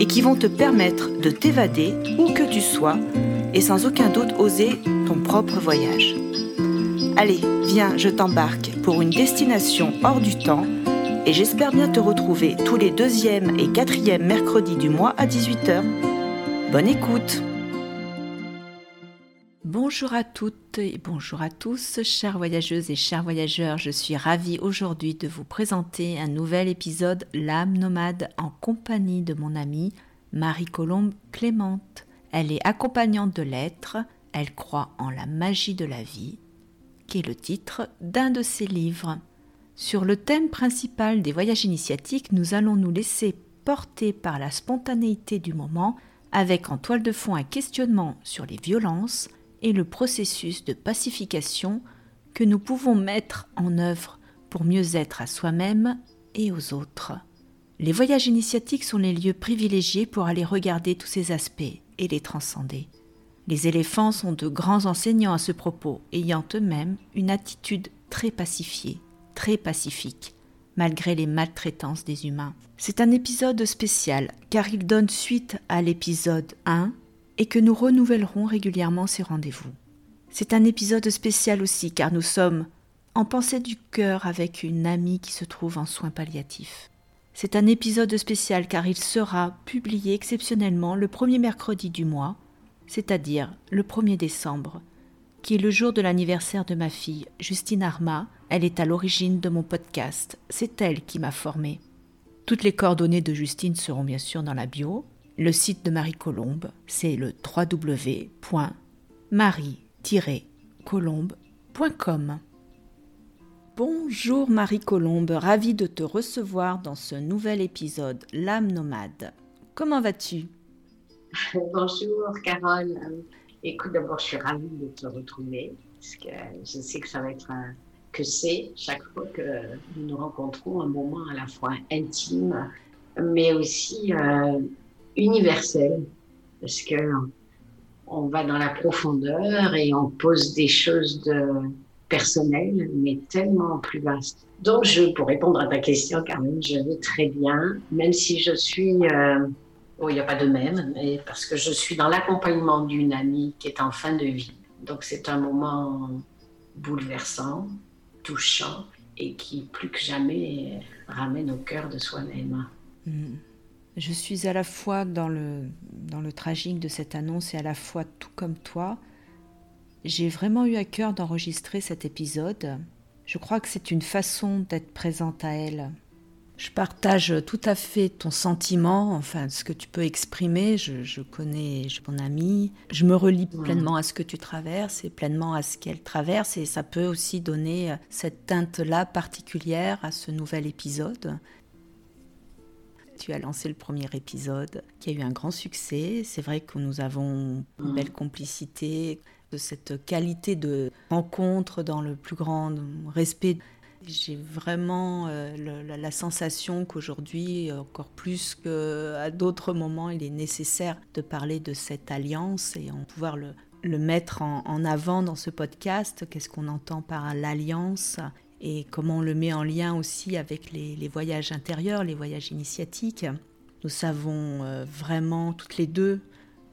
et qui vont te permettre de t'évader où que tu sois et sans aucun doute oser ton propre voyage. Allez, viens, je t'embarque pour une destination hors du temps et j'espère bien te retrouver tous les deuxièmes et quatrièmes mercredis du mois à 18h. Bonne écoute Bonjour à toutes et bonjour à tous, chères voyageuses et chers voyageurs. Je suis ravie aujourd'hui de vous présenter un nouvel épisode L'âme nomade en compagnie de mon amie Marie-Colombe Clémente. Elle est accompagnante de l'être, elle croit en la magie de la vie, qui est le titre d'un de ses livres. Sur le thème principal des voyages initiatiques, nous allons nous laisser porter par la spontanéité du moment avec en toile de fond un questionnement sur les violences, et le processus de pacification que nous pouvons mettre en œuvre pour mieux être à soi-même et aux autres. Les voyages initiatiques sont les lieux privilégiés pour aller regarder tous ces aspects et les transcender. Les éléphants sont de grands enseignants à ce propos, ayant eux-mêmes une attitude très pacifiée, très pacifique, malgré les maltraitances des humains. C'est un épisode spécial, car il donne suite à l'épisode 1 et que nous renouvellerons régulièrement ces rendez-vous. C'est un épisode spécial aussi car nous sommes en pensée du cœur avec une amie qui se trouve en soins palliatifs. C'est un épisode spécial car il sera publié exceptionnellement le premier mercredi du mois, c'est-à-dire le 1er décembre, qui est le jour de l'anniversaire de ma fille, Justine Arma. Elle est à l'origine de mon podcast. C'est elle qui m'a formée. Toutes les coordonnées de Justine seront bien sûr dans la bio, le site de Marie Colombe, c'est le www.marie-colombe.com. Bonjour Marie Colombe, ravie de te recevoir dans ce nouvel épisode L'âme nomade. Comment vas-tu? Bonjour Carole. Écoute, d'abord, je suis ravie de te retrouver parce que je sais que ça va être un, que c'est chaque fois que nous nous rencontrons un moment à la fois intime, mais aussi euh, universel, parce que on va dans la profondeur et on pose des choses personnelles, mais tellement plus vastes. Donc, je, pour répondre à ta question, Carmen, je vais très bien, même si je suis, euh, oh, il n'y a pas de même, mais parce que je suis dans l'accompagnement d'une amie qui est en fin de vie. Donc, c'est un moment bouleversant, touchant et qui, plus que jamais, ramène au cœur de soi-même. Mm. Je suis à la fois dans le, dans le tragique de cette annonce et à la fois tout comme toi. J'ai vraiment eu à cœur d'enregistrer cet épisode. Je crois que c'est une façon d'être présente à elle. Je partage tout à fait ton sentiment, enfin ce que tu peux exprimer. Je, connais ton amie. Je me relie pleinement à ce que tu traverses et pleinement à ce qu'elle traverse. Et ça peut aussi donner cette teinte-là particulière à ce nouvel épisode. Tu as lancé le premier épisode qui a eu un grand succès. C'est vrai que nous avons une belle complicité, de cette qualité de rencontre dans le plus grand respect. J'ai vraiment euh, la, sensation qu'aujourd'hui, encore plus qu'à d'autres moments, il est nécessaire de parler de cette alliance et en pouvoir le, mettre en, avant dans ce podcast. Qu'est-ce qu'on entend par l'alliance et comment on le met en lien aussi avec les, voyages intérieurs, les voyages initiatiques. Nous savons euh, vraiment toutes les deux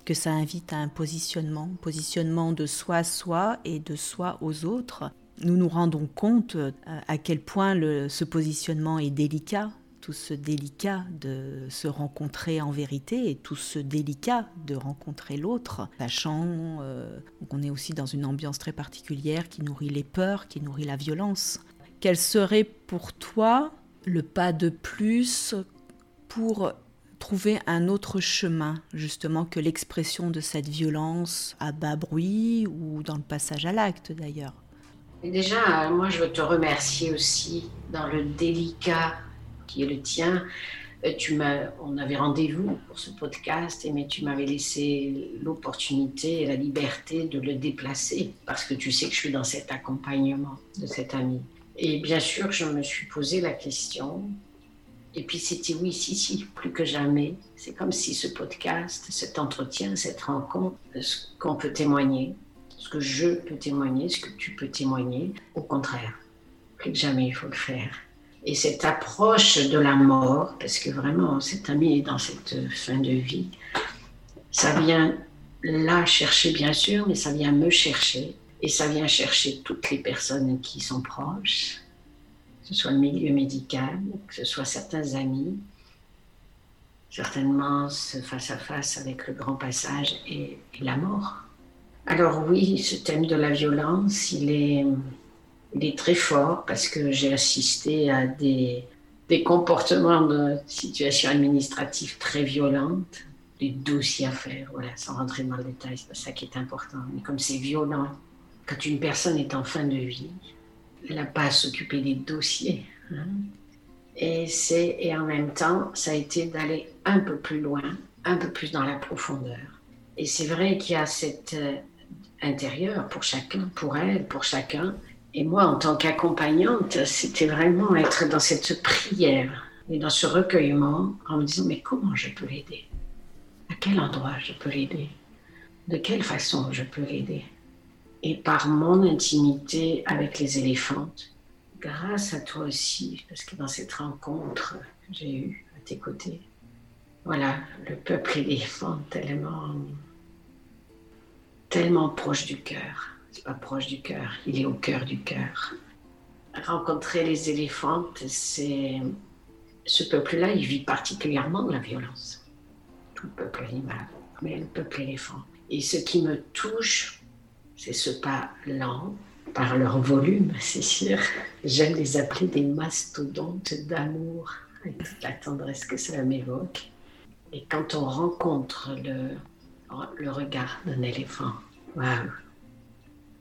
que ça invite à un positionnement, positionnement de soi à soi et de soi aux autres. Nous nous rendons compte euh, à quel point ce positionnement est délicat, tout ce délicat de se rencontrer en vérité et tout ce délicat de rencontrer l'autre, sachant euh, qu'on est aussi dans une ambiance très particulière qui nourrit les peurs, qui nourrit la violence quel serait pour toi le pas de plus pour trouver un autre chemin, justement, que l'expression de cette violence à bas bruit ou dans le passage à l'acte d'ailleurs? Déjà, moi, je veux te remercier aussi dans le délicat qui est le tien, euh, tu m'as, on avait rendez-vous pour ce podcast, mais tu m'avais laissé l'opportunité et la liberté de le déplacer parce que tu sais que je suis dans cet accompagnement de cet ami. Et bien sûr, je me suis posé la question. Et puis c'était oui, si, si, plus que jamais. C'est comme si ce podcast, cet entretien, cette rencontre, ce qu'on peut témoigner, ce que je peux témoigner, ce que tu peux témoigner, au contraire, plus que jamais il faut le faire. Et cette approche de la mort, parce que vraiment cet ami est dans cette fin de vie, ça vient là chercher bien sûr, mais ça vient me chercher. Et ça vient chercher toutes les personnes qui sont proches, que ce soit le milieu médical, que ce soit certains amis, certainement ce face à face avec le grand passage et, la mort. Alors oui, ce thème de la violence, il est, très fort parce que j'ai assisté à des, des comportements de situations administratives très violentes, des dossiers à faire, voilà, sans rentrer dans le détail, c'est pas ça qui est important. Mais comme c'est violent, quand une personne est en fin de vie, elle n'a pas à s'occuper des dossiers. Hein. Et, c'est, et en même temps, ça a été d'aller un peu plus loin, un peu plus dans la profondeur. Et c'est vrai qu'il y a cet euh, intérieur pour chacun, pour elle, pour chacun, et moi, en tant qu'accompagnante, c'était vraiment être dans cette prière et dans ce recueillement en me disant, mais comment je peux l'aider? À quel endroit je peux l'aider? De quelle façon je peux l'aider? Et par mon intimité avec les éléphantes, grâce à toi aussi, parce que dans cette rencontre que j'ai eue à tes côtés, voilà, le peuple éléphant tellement, tellement proche du cœur pas proche du cœur, il est au cœur du cœur. Rencontrer les éléphantes, c'est. Ce peuple-là, il vit particulièrement la violence. Tout le peuple animal, mais le peuple éléphant. Et ce qui me touche, c'est ce pas lent, par leur volume, c'est sûr. J'aime les appeler des mastodontes d'amour, avec toute la tendresse que cela m'évoque. Et quand on rencontre le, regard d'un éléphant, waouh,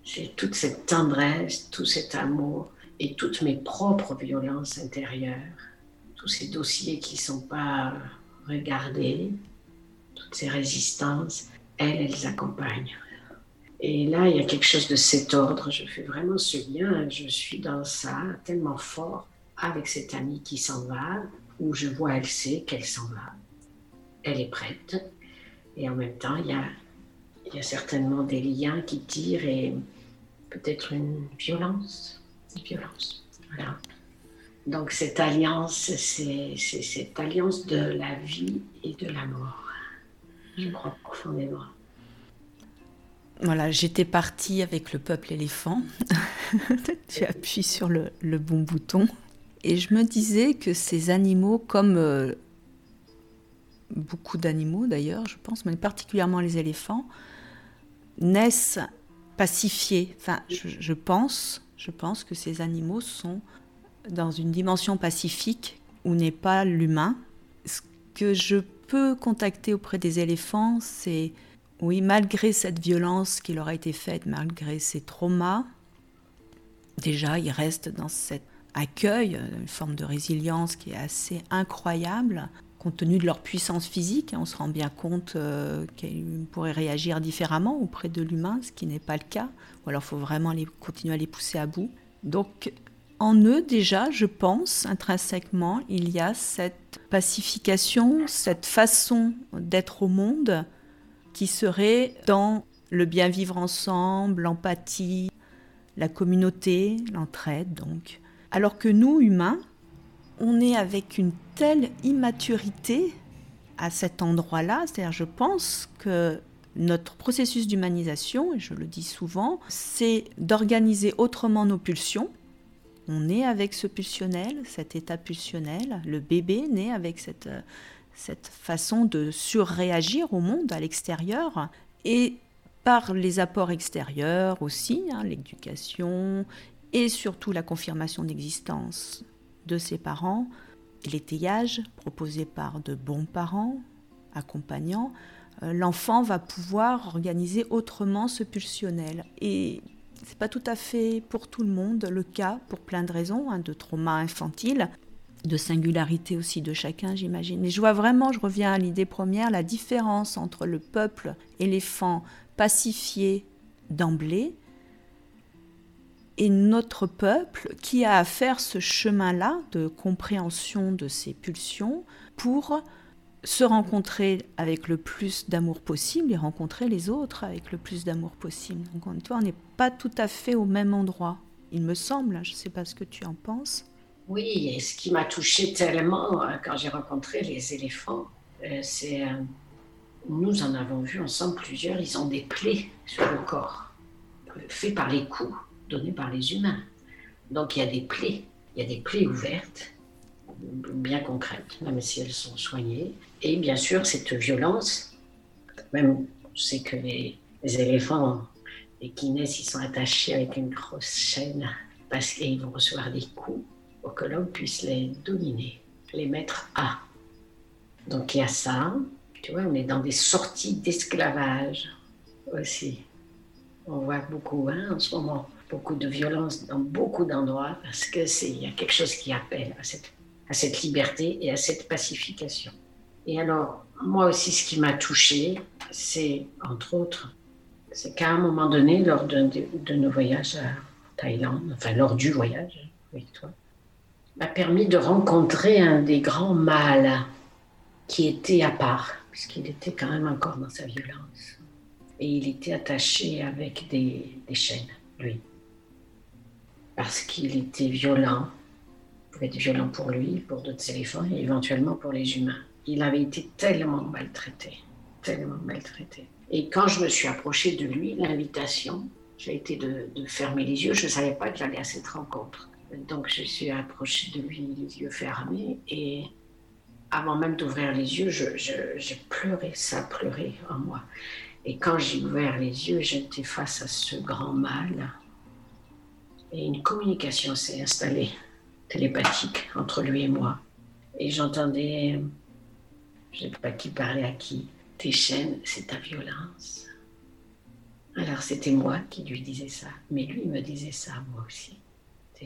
c'est toute cette tendresse, tout cet amour et toutes mes propres violences intérieures, tous ces dossiers qui ne sont pas regardés, toutes ces résistances, elles, elles accompagnent. Et là, il y a quelque chose de cet ordre. Je fais vraiment ce lien. Je suis dans ça tellement fort avec cette amie qui s'en va, où je vois, elle sait qu'elle s'en va. Elle est prête. Et en même temps, il y a, certainement des liens qui tirent et peut-être une violence. Une violence. Voilà. Donc cette alliance, c'est cette alliance de la vie et de la mort. Je crois profondément. Voilà, j'étais partie avec le peuple éléphant. tu appuies sur le, bon bouton. Et je me disais que ces animaux, comme euh, beaucoup d'animaux d'ailleurs, je pense, mais particulièrement les éléphants, naissent pacifiés. Enfin, je, pense, je pense que ces animaux sont dans une dimension pacifique où n'est pas l'humain. Ce que je peux contacter auprès des éléphants, c'est oui, malgré cette violence qui leur a été faite, malgré ces traumas, déjà ils restent dans cet accueil, une forme de résilience qui est assez incroyable compte tenu de leur puissance physique, on se rend bien compte euh, qu'ils pourraient réagir différemment auprès de l'humain, ce qui n'est pas le cas. Ou alors il faut vraiment continuer à les pousser à bout. Donc en eux déjà, je pense, intrinsèquement, il y a cette pacification, cette façon d'être au monde qui serait dans le bien vivre ensemble, l'empathie, la communauté, l'entraide donc. Alors que nous, humains, on est avec une telle immaturité à cet endroit-là, c'est-à-dire je pense que notre processus d'humanisation, et je le dis souvent, c'est d'organiser autrement nos pulsions. On est avec ce pulsionnel, cet état pulsionnel, le bébé naît avec cette, cette façon de surréagir au monde, à l'extérieur, et par les apports extérieurs aussi, hein, l'éducation et surtout la confirmation d'existence de ses parents, l'étayage proposé par de bons parents, accompagnants, euh, l'enfant va pouvoir organiser autrement ce pulsionnel. Et c'est pas tout à fait pour tout le monde le cas, pour plein de raisons, hein, de trauma infantile. De singularité aussi de chacun, j'imagine. Mais je vois vraiment, je reviens à l'idée première, la différence entre le peuple éléphant pacifié d'emblée et notre peuple qui a à faire ce chemin-là de compréhension de ses pulsions pour se rencontrer avec le plus d'amour possible et rencontrer les autres avec le plus d'amour possible. Donc on n'est pas tout à fait au même endroit, il me semble. Je ne sais pas ce que tu en penses. Oui, ce qui m'a touché tellement euh, quand j'ai rencontré les éléphants, euh, c'est. Euh, nous en avons vu ensemble plusieurs, ils ont des plaies sur le corps, faites par les coups donnés par les humains. Donc il y a des plaies, il y a des plaies ouvertes, bien concrètes, même si elles sont soignées. Et bien sûr, cette violence, même c'est que les, éléphants, les naissent, ils sont attachés avec une grosse chaîne parce qu'ils vont recevoir des coups l'homme puisse les dominer, les mettre à. Donc il y a ça, tu vois, on est dans des sorties d'esclavage aussi. On voit beaucoup hein, en ce moment, beaucoup de violence dans beaucoup d'endroits parce que c'est il y a quelque chose qui appelle à cette, à cette liberté et à cette pacification. Et alors, moi aussi, ce qui m'a touchée, c'est, entre autres, c'est qu'à un moment donné, lors de, de, nos voyages à Thaïlande, enfin, lors du voyage avec toi, m'a permis de rencontrer un des grands mâles qui était à part, puisqu'il était quand même encore dans sa violence. Et il était attaché avec des, chaînes, lui. Parce qu'il était violent, pouvait être violent pour lui, pour d'autres éléphants et éventuellement pour les humains. Il avait été tellement maltraité, tellement maltraité. Et quand je me suis approchée de lui, l'invitation, j'ai été de, de fermer les yeux. Je ne savais pas que j'allais à cette rencontre. Donc je suis approchée de lui les yeux fermés et avant même d'ouvrir les yeux, j'ai pleuré, ça a pleuré en moi. Et quand j'ai ouvert les yeux, j'étais face à ce grand mal et une communication s'est installée, télépathique, entre lui et moi. Et j'entendais, je ne sais pas qui parlait à qui, tes chaînes, c'est ta violence. Alors c'était moi qui lui disais ça, mais lui me disait ça moi aussi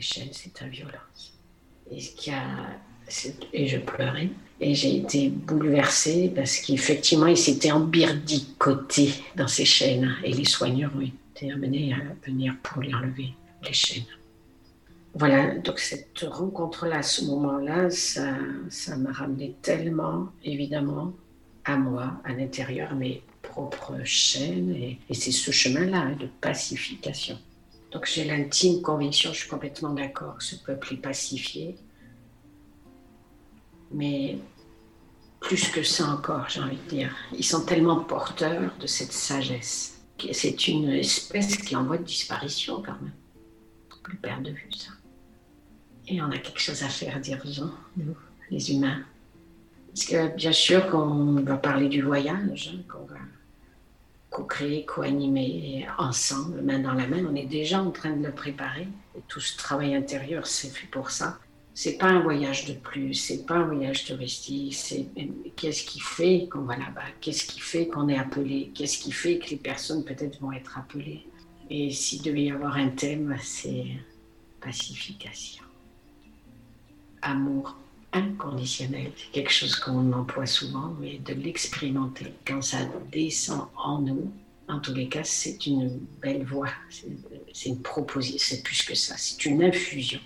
chaînes, c'est ta violence. Et, ce a, et je pleurais. Et j'ai été bouleversée parce qu'effectivement, il s'était embirdicoté dans ses chaînes. Et les soigneurs ont été amenés à venir pour lui enlever les chaînes. Voilà, donc cette rencontre-là, ce moment-là, ça, ça m'a ramené tellement, évidemment, à moi, à l'intérieur, mes propres chaînes. Et, et c'est ce chemin-là de pacification. Donc j'ai l'intime conviction, je suis complètement d'accord, ce peuple est pacifié. Mais plus que ça encore, j'ai envie de dire, ils sont tellement porteurs de cette sagesse. C'est une espèce qui est en voie de disparition quand même. On perd de vue ça. Et on a quelque chose à faire d'urgent, nous, les humains. Parce que bien sûr qu'on va parler du voyage, hein, qu'on va co-créer, co-animer ensemble, main dans la main. On est déjà en train de le préparer. Tout ce travail intérieur, c'est fait pour ça. C'est pas un voyage de plus, c'est pas un voyage touristique. C'est qu'est-ce qui fait qu'on va là-bas? Qu'est-ce qui fait qu'on est appelé? Qu'est-ce qui fait que les personnes peut-être vont être appelées? Et s'il devait y avoir un thème, c'est pacification, amour inconditionnel. C'est quelque chose qu'on emploie souvent, mais de l'expérimenter. Quand ça descend en nous, en tous les cas, c'est une belle voie. C'est une proposition, c'est plus que ça. C'est une infusion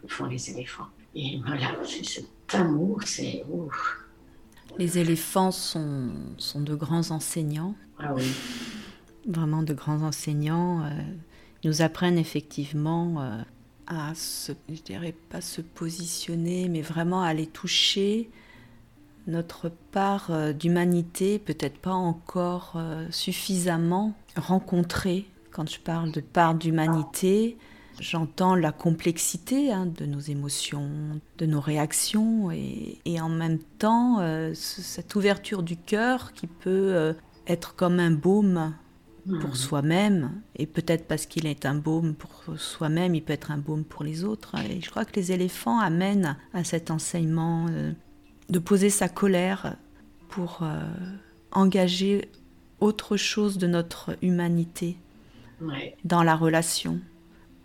que font les éléphants. Et voilà, c'est cet amour, c'est... Les éléphants sont, sont de grands enseignants. Ah oui. Vraiment de grands enseignants. Euh, nous apprennent effectivement euh, à se, je dirais pas se positionner, mais vraiment aller toucher notre part euh, d'humanité, peut-être pas encore euh, suffisamment rencontrée. Quand je parle de part d'humanité, j'entends la complexité hein, de nos émotions, de nos réactions, et, en même temps, euh, cette ouverture du cœur qui peut être comme un baume pour hmm. soi-même, et peut-être parce qu'il est un baume pour soi-même, il peut être un baume pour les autres. Et je crois que les éléphants amènent à cet enseignement euh, de poser sa colère pour euh, engager autre chose de notre humanité dans la relation.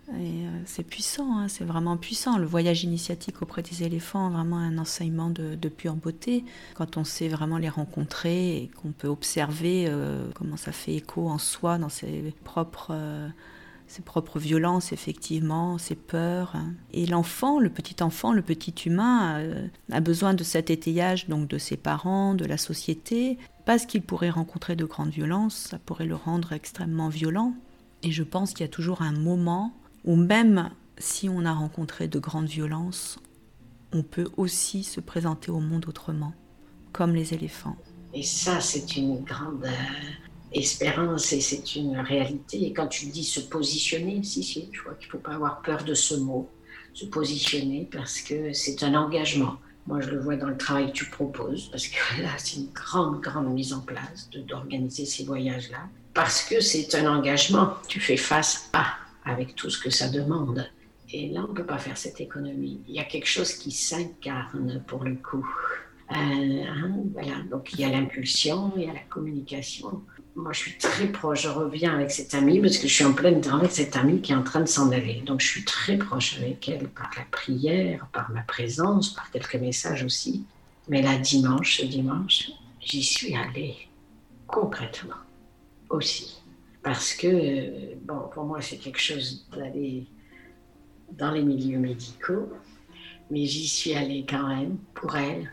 Euh, c'est puissant, hein, c'est vraiment puissant. Le voyage initiatique auprès des éléphants, vraiment un enseignement de, pure beauté. Quand on sait vraiment les rencontrer et qu'on peut observer euh, comment ça fait écho en soi dans ses propres, euh, ses propres violences, effectivement, ses peurs. Hein. Et l'enfant, le petit enfant, le petit humain, a besoin de cet étayage donc de ses parents, de la société, parce qu'il pourrait rencontrer de grandes violences, ça pourrait le rendre extrêmement violent. Et je pense qu'il y a toujours un moment ou même si on a rencontré de grandes violences, on peut aussi se présenter au monde autrement, comme les éléphants. Et ça, c'est une grande euh, espérance et c'est une réalité. Et quand tu dis se positionner, si, si, je crois qu'il ne faut pas avoir peur de ce mot, se positionner, parce que c'est un engagement. Moi, je le vois dans le travail que tu proposes, parce que là, c'est une grande, grande mise en place d'organiser ces voyages-là, parce que c'est un engagement. Tu fais face à avec tout ce que ça demande. Et là, on ne peut pas faire cette économie. Il y a quelque chose qui s'incarne pour le coup. Euh, hein, voilà. Donc il y a l'impulsion, il y a la communication. Moi, je suis très proche. Je reviens avec cette amie parce que je suis en pleine avec cette amie qui est en train de s'en aller. Donc je suis très proche avec elle par la prière, par ma présence, par quelques messages aussi. Mais là, dimanche, ce dimanche, j'y suis allée concrètement aussi parce que, bon, pour moi, c'est quelque chose d'aller dans les milieux médicaux, mais j'y suis allée quand même pour elle,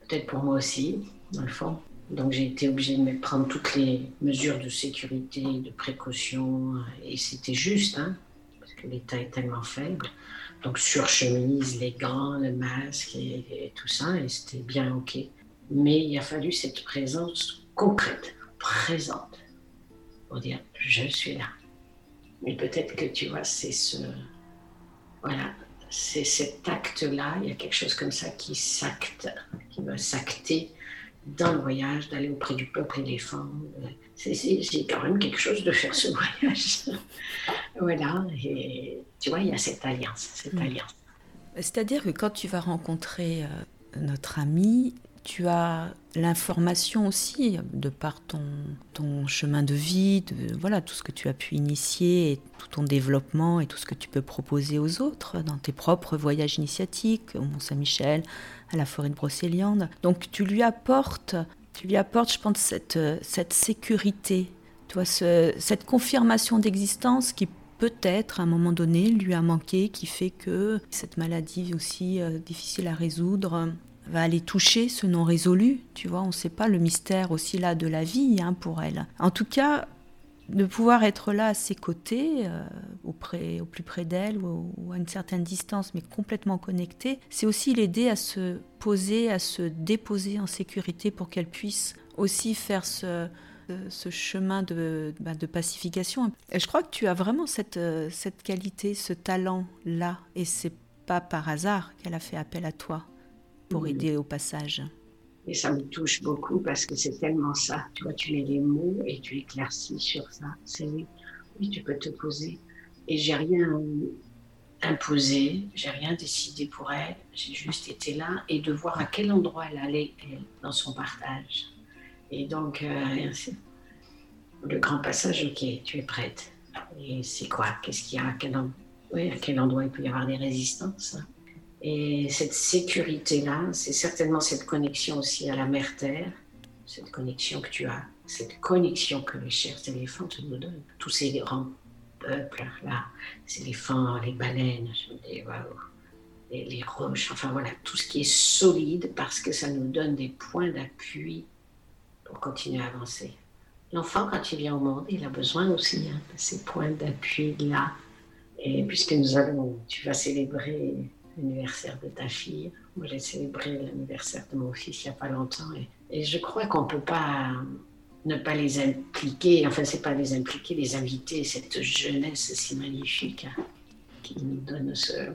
peut-être pour moi aussi, dans le fond. Donc j'ai été obligée de prendre toutes les mesures de sécurité, de précaution, et c'était juste, hein, parce que l'état est tellement faible. Donc sur chemise, les gants, le masque et, et tout ça, et c'était bien ok. Mais il a fallu cette présence concrète, présente pour dire je suis là. Mais peut-être que tu vois, c'est ce. Voilà, c'est cet acte-là, il y a quelque chose comme ça qui s'acte, qui va s'acter dans le voyage, d'aller auprès du peuple éléphant. C'est quand même quelque chose de faire ce voyage. voilà, et tu vois, il y a cette alliance. Cette mm. alliance. C'est-à-dire que quand tu vas rencontrer euh, notre ami, tu as l'information aussi de par ton, ton chemin de vie, de, voilà tout ce que tu as pu initier, tout ton développement et tout ce que tu peux proposer aux autres dans tes propres voyages initiatiques au Mont Saint-Michel, à la forêt de Brocéliande. Donc tu lui apportes, tu lui apportes, je pense, cette, cette sécurité, tu vois, cette confirmation d'existence qui peut-être à un moment donné lui a manqué, qui fait que cette maladie aussi euh, difficile à résoudre va aller toucher ce non résolu. Tu vois, on ne sait pas le mystère aussi là de la vie hein, pour elle. En tout cas, de pouvoir être là à ses côtés, euh, au, plus près d'elle ou, à une certaine distance, mais complètement connecté, c'est aussi l'aider à se poser, à se déposer en sécurité pour qu'elle puisse aussi faire ce, chemin de, bah, de, pacification. Et je crois que tu as vraiment cette, cette qualité, ce talent-là, et c'est pas par hasard qu'elle a fait appel à toi pour aider au passage. Et ça me touche beaucoup parce que c'est tellement ça. Tu vois, tu mets les mots et tu éclaircis sur ça. C'est oui, tu peux te poser. Et j'ai rien imposé, j'ai rien décidé pour elle. J'ai juste été là et de voir à quel endroit elle allait dans son partage. Et donc, euh, le grand passage, ok, tu es prête. Et c'est quoi? Qu'est-ce qu'il y a? À quel, oui, à quel endroit il peut y avoir des résistances? Et cette sécurité-là, c'est certainement cette connexion aussi à la mère-terre, cette connexion que tu as, cette connexion que les chers éléphants nous donnent. Tous ces grands peuples-là, les éléphants, les baleines, les, roches, enfin voilà, tout ce qui est solide parce que ça nous donne des points d'appui pour continuer à avancer. L'enfant, quand il vient au monde, il a besoin aussi hein, de ces points d'appui-là. Et puisque nous allons, tu vas célébrer l'anniversaire de ta fille. Moi, j'ai célébré l'anniversaire de mon fils il n'y a pas longtemps. Et, je crois qu'on ne peut pas ne pas les impliquer, enfin, c'est pas les impliquer, les inviter, cette jeunesse si magnifique hein, qui nous donne ce,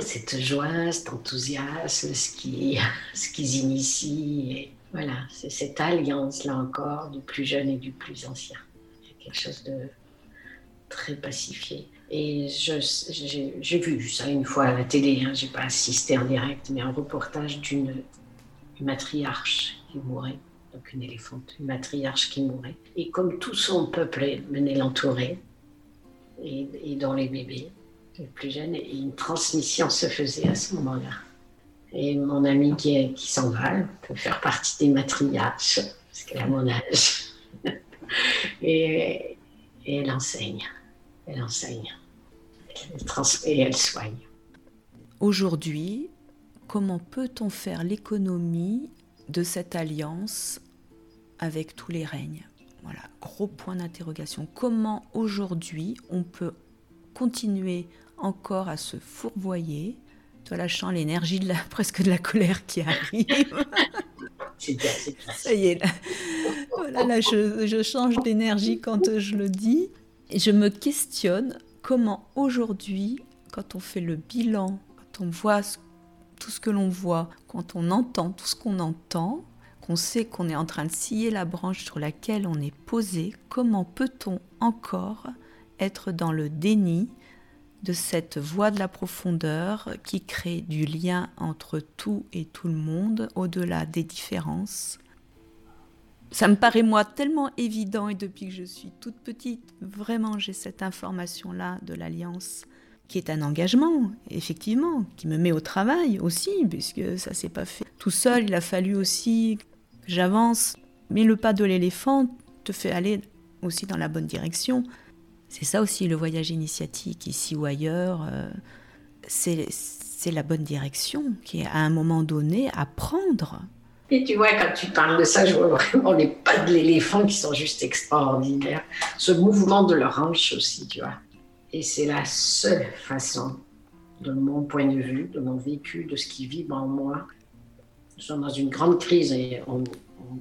cette joie, cet enthousiasme, ce qu'ils ce qu'ils initient. Voilà, c'est cette alliance-là encore du plus jeune et du plus ancien. C'est quelque chose de très pacifié. Et j'ai vu ça une fois à la télé, hein, j'ai pas assisté en direct, mais un reportage d'une matriarche qui mourait, donc une éléphante, une matriarche qui mourait. Et comme tout son peuple venait l'entourer, et, dans les bébés, les plus jeunes, et une transmission se faisait à ce moment-là. Et mon amie qui, qui s'en va peut faire partie des matriarches, parce qu'elle a mon âge. et, elle enseigne. Elle enseigne. Elle transmet et elle soigne. Aujourd'hui, comment peut-on faire l'économie de cette alliance avec tous les règnes? Voilà, gros point d'interrogation. Comment aujourd'hui on peut continuer encore à se fourvoyer Toi, lâchant l'énergie de la, presque de la colère qui arrive? C'est bien, c'est Ça y est, là, voilà, là je, je change d'énergie quand je le dis. Je me questionne comment aujourd'hui, quand on fait le bilan, quand on voit tout ce que l'on voit, quand on entend tout ce qu'on entend, qu'on sait qu'on est en train de scier la branche sur laquelle on est posé, comment peut-on encore être dans le déni de cette voie de la profondeur qui crée du lien entre tout et tout le monde, au-delà des différences. Ça me paraît moi tellement évident et depuis que je suis toute petite, vraiment j'ai cette information-là de l'alliance qui est un engagement, effectivement, qui me met au travail aussi, puisque ça s'est pas fait tout seul, il a fallu aussi que j'avance. Mais le pas de l'éléphant te fait aller aussi dans la bonne direction. C'est ça aussi le voyage initiatique, ici ou ailleurs. Euh, c'est la bonne direction qui est à un moment donné à prendre. Et tu vois, quand tu parles de ça, je vois vraiment les pas de l'éléphant qui sont juste extraordinaires. Ce mouvement de leur hanche aussi, tu vois. Et c'est la seule façon, de mon point de vue, de mon vécu, de ce qui vibre en moi. Nous sommes dans une grande crise et on,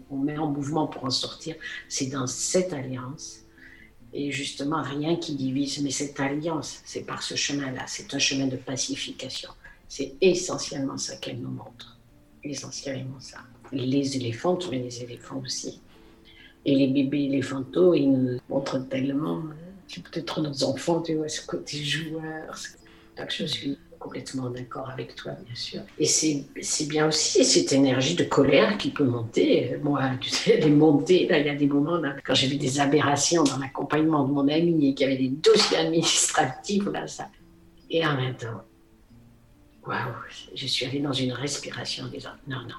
on met en mouvement pour en sortir. C'est dans cette alliance et justement rien qui divise. Mais cette alliance, c'est par ce chemin-là, c'est un chemin de pacification. C'est essentiellement ça qu'elle nous montre. Essentiellement ça. Les éléphants, mais les éléphants aussi. Et les bébés éléphantaux, ils nous montrent tellement, c'est peut-être nos enfants, tu vois, ce côté joueur. Donc je suis complètement d'accord avec toi, bien sûr. Et c'est bien aussi cette énergie de colère qui peut monter. Moi, tu sais, elle est montée. Là, il y a des moments, là, quand j'ai vu des aberrations dans l'accompagnement de mon ami et qu'il y avait des dossiers administratifs, là, ça. Et en même temps, waouh, je suis allée dans une respiration en disant non, non,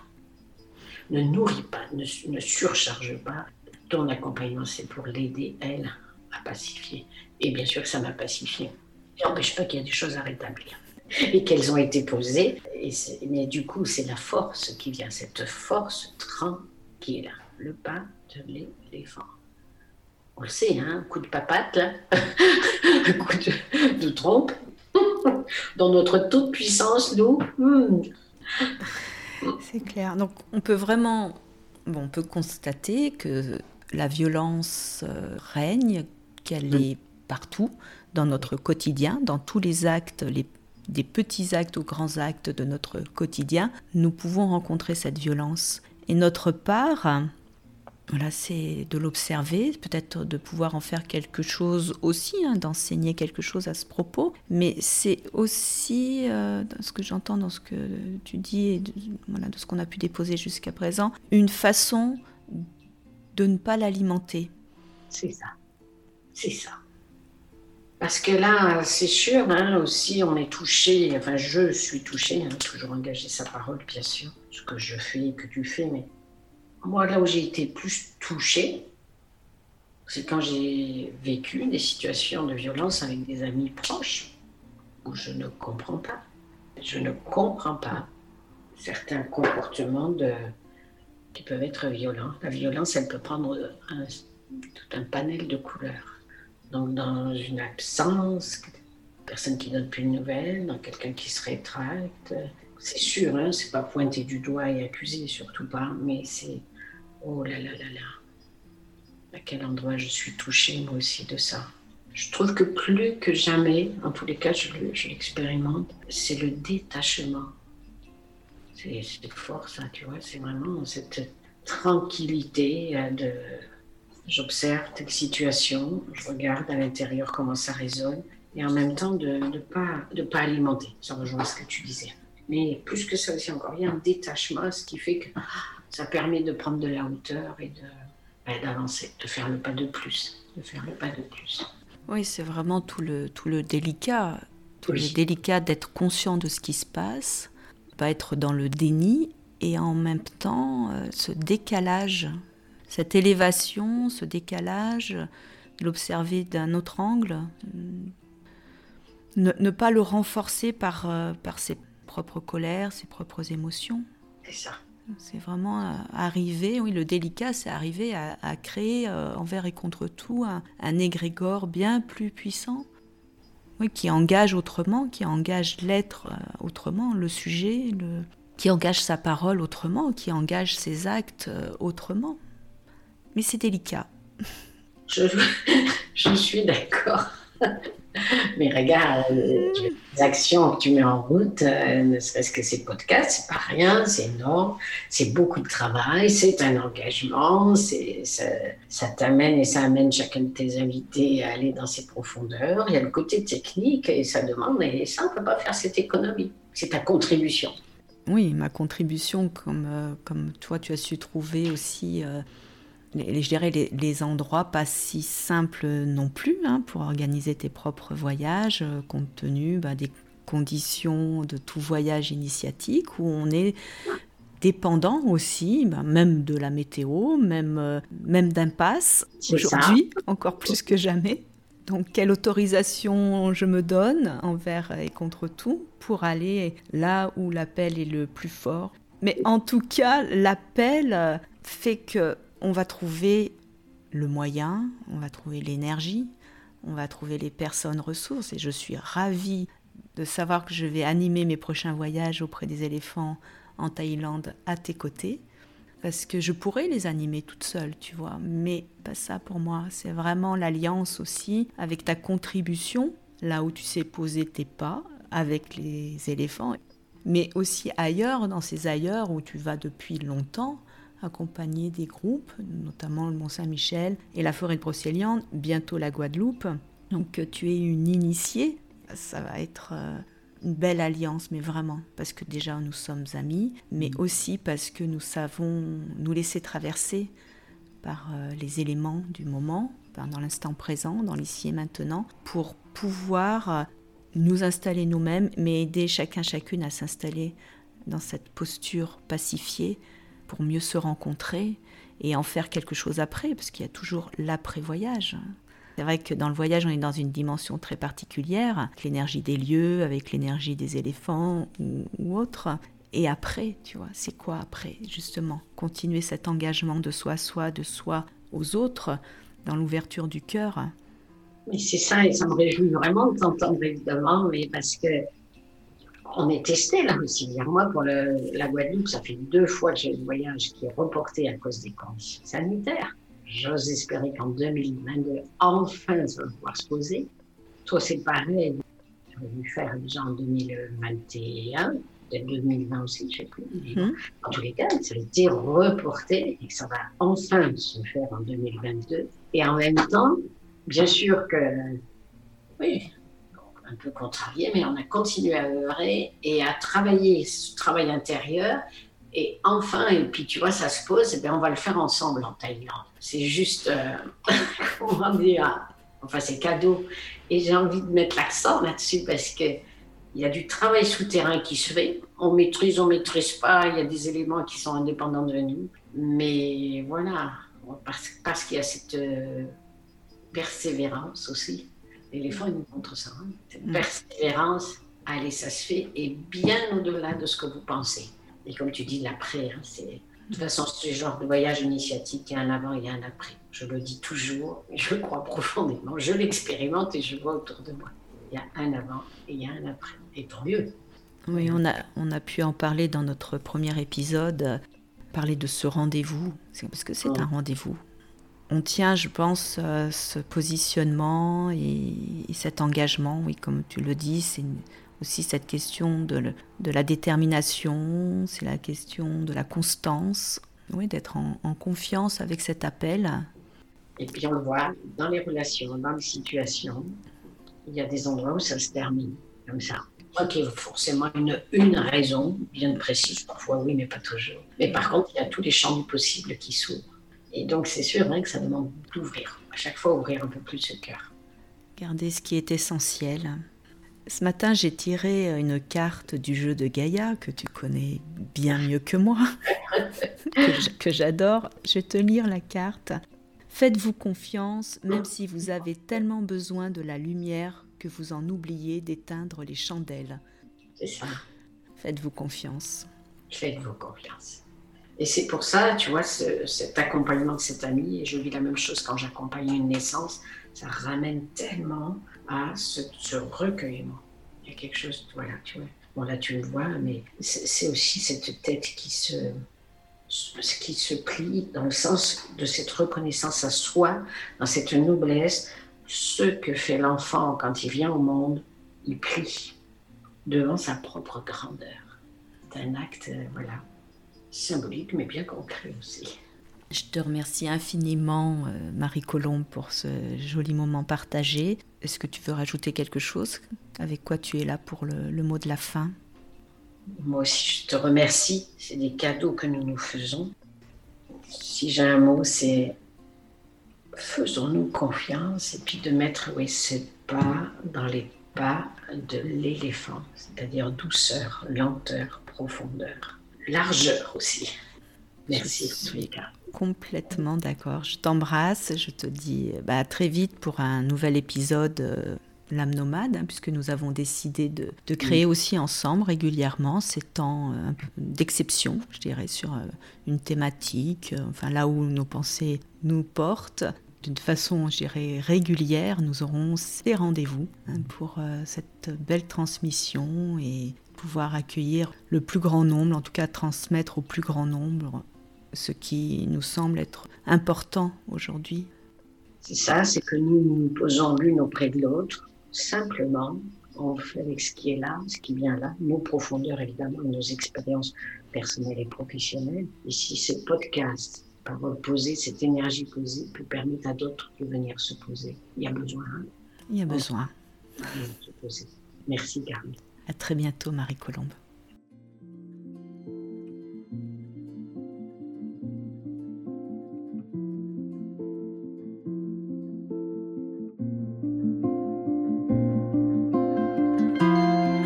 ne nourris pas, ne, surcharge pas. Ton accompagnement, c'est pour l'aider, elle, à pacifier. Et bien sûr que ça m'a pacifié. N'empêche pas qu'il y a des choses à rétablir. et qu'elles ont été posées. Et mais du coup, c'est la force qui vient, cette force tranquille, le pas de l'éléphant. On le sait, hein, coup de papate, là, coup de, trompe, dans notre toute puissance, nous. Hmm. C'est clair. Donc, on peut vraiment, bon, on peut constater que la violence euh, règne, qu'elle est partout dans notre quotidien, dans tous les actes les des petits actes aux grands actes de notre quotidien, nous pouvons rencontrer cette violence. Et notre part, voilà, c'est de l'observer, peut-être de pouvoir en faire quelque chose aussi, hein, d'enseigner quelque chose à ce propos, mais c'est aussi, euh, ce que j'entends dans ce que tu dis et de, voilà, de ce qu'on a pu déposer jusqu'à présent, une façon de ne pas l'alimenter. C'est ça, c'est ça. Parce que là, c'est sûr, hein, aussi, on est touché, enfin, je suis touché, hein, toujours engagé sa parole, bien sûr, ce que je fais, que tu fais, mais moi, là où j'ai été plus touchée, c'est quand j'ai vécu des situations de violence avec des amis proches, où je ne comprends pas. Je ne comprends pas certains comportements de, qui peuvent être violents. La violence, elle peut prendre tout un panel de couleurs. Donc, dans une absence, personne qui donne plus de nouvelles, dans quelqu'un qui se rétracte. C'est sûr, hein, c'est pas pointer du doigt et accuser, surtout pas, mais c'est oh là là là là. À quel endroit je suis touchée, moi aussi, de ça? Je trouve que plus que jamais, en tous les cas, je, l'expérimente, c'est le détachement. C'est fort, ça, tu vois, c'est vraiment cette tranquillité euh, de J'observe telle situation, je regarde à l'intérieur comment ça résonne, et en même temps de ne pas, de pas alimenter. Ça rejoint ce que tu disais. Mais plus que ça aussi encore, il y a un détachement, ce qui fait que ça permet de prendre de la hauteur et de, ben, d'avancer, de faire le pas de plus, de faire le pas de plus. Oui, c'est vraiment tout le, tout le délicat, tout le délicat d'être conscient de ce qui se passe, pas être dans le déni et en même temps euh, ce décalage, cette élévation, ce décalage, l'observer d'un autre angle, ne, pas le renforcer par, euh, par ses propres colères, ses propres émotions. C'est ça. C'est vraiment euh, arriver, oui, le délicat, c'est arriver à, créer envers et contre tout un, un égrégore bien plus puissant, oui, qui engage autrement, qui engage l'être autrement, le sujet, le, qui engage sa parole autrement, qui engage ses actes euh, autrement. Mais c'est délicat. Je suis d'accord. Mais regarde, euh, les actions que tu mets en route, euh, ne serait-ce que ces podcasts, c'est pas rien, c'est énorme, c'est beaucoup de travail, c'est un engagement, c'est, ça, ça t'amène et ça amène chacun de tes invités à aller dans ces profondeurs. Il y a le côté technique et ça demande, et ça, on ne peut pas faire cette économie. C'est ta contribution oui, ma contribution, comme, euh, comme toi, tu as su trouver aussi, euh, les, je dirais, les, endroits pas si simples non plus hein, pour organiser tes propres voyages, euh, compte tenu bah, des conditions de tout voyage initiatique, où on est dépendant aussi, bah, même de la météo, même, même d'un pass, aujourd'hui, encore plus que jamais. Donc, quelle autorisation je me donne envers et contre tout pour aller là où l'appel est le plus fort? Mais en tout cas, l'appel fait que on va trouver le moyen, on va trouver l'énergie, on va trouver les personnes ressources. Et je suis ravie de savoir que je vais animer mes prochains voyages auprès des éléphants en Thaïlande à tes côtés parce que je pourrais les animer toute seule, tu vois, mais pas ça pour moi. C'est vraiment l'alliance aussi avec ta contribution, là où tu sais poser tes pas avec les éléphants, mais aussi ailleurs, dans ces ailleurs où tu vas depuis longtemps, accompagner des groupes, notamment le Mont-Saint-Michel et la forêt de Brocéliande, bientôt la Guadeloupe. Donc tu es une initiée, ça va être euh, une belle alliance, mais vraiment, parce que déjà nous sommes amis, mais mm. aussi parce que nous savons nous laisser traverser par euh, les éléments du moment, dans l'instant présent, dans l'ici et maintenant, pour pouvoir euh, nous installer nous-mêmes, mais aider chacun chacune à s'installer dans cette posture pacifiée pour mieux se rencontrer et en faire quelque chose après, parce qu'il y a toujours l'après-voyage. C'est vrai que dans le voyage, on est dans une dimension très particulière, avec l'énergie des lieux, avec l'énergie des éléphants ou, autre. Et après, tu vois, c'est quoi après, justement? Continuer cet engagement de soi à soi, de soi aux autres, dans l'ouverture du cœur? Mais c'est ça, et ça me réjouit vraiment de t'entendre, évidemment, mais parce que on est testé là aussi. Moi, pour la Guadeloupe, ça fait deux fois que j'ai le voyage qui est reporté à cause des conditions sanitaires. J'ose espérer qu'en 2022, enfin, ça va pouvoir se poser. Toi, c'est pareil. J'aurais dû faire déjà en 2021, peut-être 2020 aussi, je ne sais plus. Hum. En tous les cas, ça a été reporté et que ça va enfin se faire en 2022. Et en même temps, bien sûr que, oui, un peu contrarié, mais on a continué à œuvrer et à travailler ce travail intérieur et enfin, et puis tu vois, ça se pose, et eh bien on va le faire ensemble en Thaïlande. C'est juste, euh, comment dire, enfin c'est cadeau. Et j'ai envie de mettre l'accent là-dessus parce que il y a du travail souterrain qui se fait. On maîtrise, on maîtrise pas. Il y a des éléments qui sont indépendants de nous. Mais voilà, parce, parce qu'il y a cette euh, persévérance aussi. L'éléphant, il nous montre ça. Hein. Cette mm. persévérance, allez, ça se fait, et bien au-delà de ce que vous pensez. Et comme tu dis, l'après, hein, c'est. De toute façon, ce genre de voyage initiatique, il y a un avant, il y a un après. Je le dis toujours, je le crois profondément, je l'expérimente et je vois autour de moi. Il y a un avant et il y a un après. Et tant mieux. Oui, on a, on a pu en parler dans notre premier épisode, parler de ce rendez-vous, parce que c'est un rendez-vous. On tient, je pense, euh, ce positionnement et, et, cet engagement, oui, comme tu le dis, c'est aussi cette question de, de la détermination, c'est la question de la constance, oui, d'être en, confiance avec cet appel. Et puis on le voit dans les relations, dans les situations, il y a des endroits où ça se termine comme ça. Pas qu'il y ait forcément une, une raison bien précise, parfois oui, mais pas toujours. Mais par contre, il y a tous les champs du possible qui s'ouvrent. Et donc c'est sûr hein, que ça demande d'ouvrir, à chaque fois ouvrir un peu plus ce cœur. Regardez ce qui est essentiel. Ce matin, j'ai tiré une carte du jeu de Gaïa, que tu connais bien mieux que moi, que j'adore. Je vais te lire la carte. Faites-vous confiance, même si vous avez tellement besoin de la lumière que vous en oubliez d'éteindre les chandelles. C'est ça. Faites-vous confiance. Faites-vous confiance. Et c'est pour ça, tu vois, cet accompagnement de cette amie, et je vis la même chose quand j'accompagne une naissance, ça ramène tellement à ce, recueillement. Il y a quelque chose, voilà, tu vois. Bon, là, tu le vois, mais c'est aussi cette tête qui se, qui se plie dans le sens de cette reconnaissance à soi, dans cette noblesse. Ce que fait l'enfant quand il vient au monde, il plie devant sa propre grandeur. C'est un acte, euh, voilà, symbolique, mais bien concret aussi. Je te remercie infiniment, euh, Marie Colombe, pour ce joli moment partagé. Est-ce que tu veux rajouter quelque chose Avec quoi tu es là pour le, mot de la fin? Moi aussi, je te remercie. C'est des cadeaux que nous nous faisons. Si j'ai un mot, c'est faisons-nous confiance et puis de mettre oui, ce pas dans les pas de l'éléphant, c'est-à-dire douceur, lenteur, profondeur, largeur aussi. Merci cas. Complètement d'accord. Je t'embrasse. Je te dis bah, à très vite pour un nouvel épisode euh, L'âme nomade, hein, puisque nous avons décidé de, créer aussi ensemble régulièrement ces temps euh, d'exception, je dirais, sur euh, une thématique, enfin là où nos pensées nous portent. D'une façon, je dirais, régulière, nous aurons ces rendez-vous hein, pour cette belle transmission et pouvoir accueillir le plus grand nombre, en tout cas transmettre au plus grand nombre ce qui nous semble être important aujourd'hui. C'est ça, c'est que nous nous posons l'une auprès de l'autre, simplement, on fait avec ce qui est là, ce qui vient là, nos profondeurs évidemment, nos expériences personnelles et professionnelles. Et si ces podcasts, par poser cette énergie posée, peut permettre à d'autres de venir se poser, il y a besoin. Hein. Il y a besoin. Merci Carmen. À très bientôt Marie Colombe.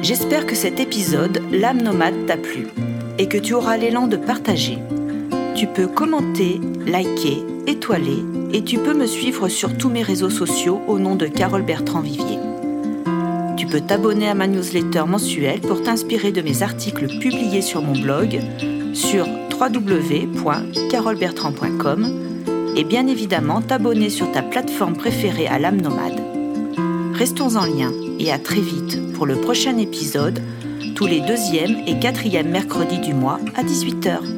J'espère que cet épisode, L'âme nomade, t'a plu et que tu auras l'élan de partager. Tu peux commenter, liker, étoiler et tu peux me suivre sur tous mes réseaux sociaux au nom de Carole Bertrand Vivier. Tu peux t'abonner à ma newsletter mensuelle pour t'inspirer de mes articles publiés sur mon blog sur www.carolebertrand.com et bien évidemment t'abonner sur ta plateforme préférée à l'âme nomade. Restons en lien et à très vite pour le prochain épisode, tous les deuxième et quatrième mercredis du mois à 18h.